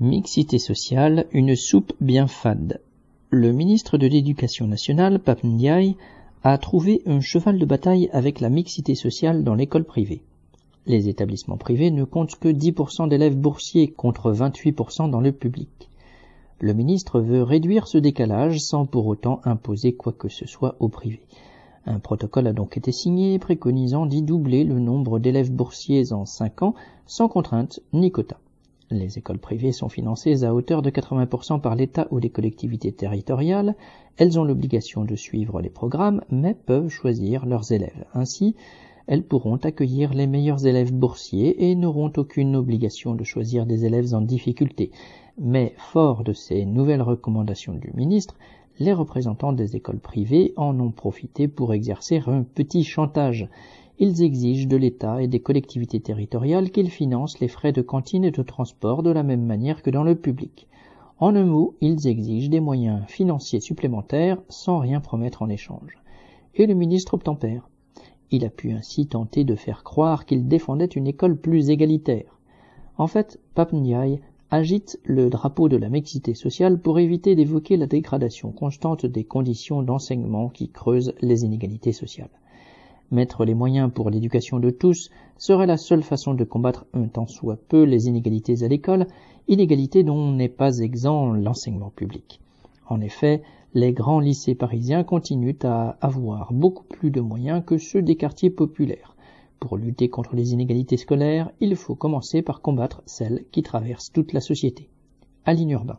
Mixité sociale, une soupe bien fade. Le ministre de l'Éducation nationale, Pap Ndiaye, a trouvé un cheval de bataille avec la mixité sociale dans l'école privée. Les établissements privés ne comptent que 10% d'élèves boursiers contre 28% dans le public. Le ministre veut réduire ce décalage sans pour autant imposer quoi que ce soit au privé. Un protocole a donc été signé préconisant d'y doubler le nombre d'élèves boursiers en 5 ans sans contrainte ni quota. Les écoles privées sont financées à hauteur de 80% par l'État ou les collectivités territoriales. Elles ont l'obligation de suivre les programmes, mais peuvent choisir leurs élèves. Ainsi, elles pourront accueillir les meilleurs élèves boursiers et n'auront aucune obligation de choisir des élèves en difficulté. Mais fort de ces nouvelles recommandations du ministre, les représentants des écoles privées en ont profité pour exercer un petit chantage ils exigent de l'État et des collectivités territoriales qu'ils financent les frais de cantine et de transport de la même manière que dans le public. En un mot, ils exigent des moyens financiers supplémentaires sans rien promettre en échange. Et le ministre obtempère. Il a pu ainsi tenter de faire croire qu'il défendait une école plus égalitaire. En fait, Ndiaye agite le drapeau de la mixité sociale pour éviter d'évoquer la dégradation constante des conditions d'enseignement qui creusent les inégalités sociales. Mettre les moyens pour l'éducation de tous serait la seule façon de combattre un tant soit peu les inégalités à l'école, inégalités dont n'est pas exempt l'enseignement public. En effet, les grands lycées parisiens continuent à avoir beaucoup plus de moyens que ceux des quartiers populaires. Pour lutter contre les inégalités scolaires, il faut commencer par combattre celles qui traversent toute la société. Aline Urbain.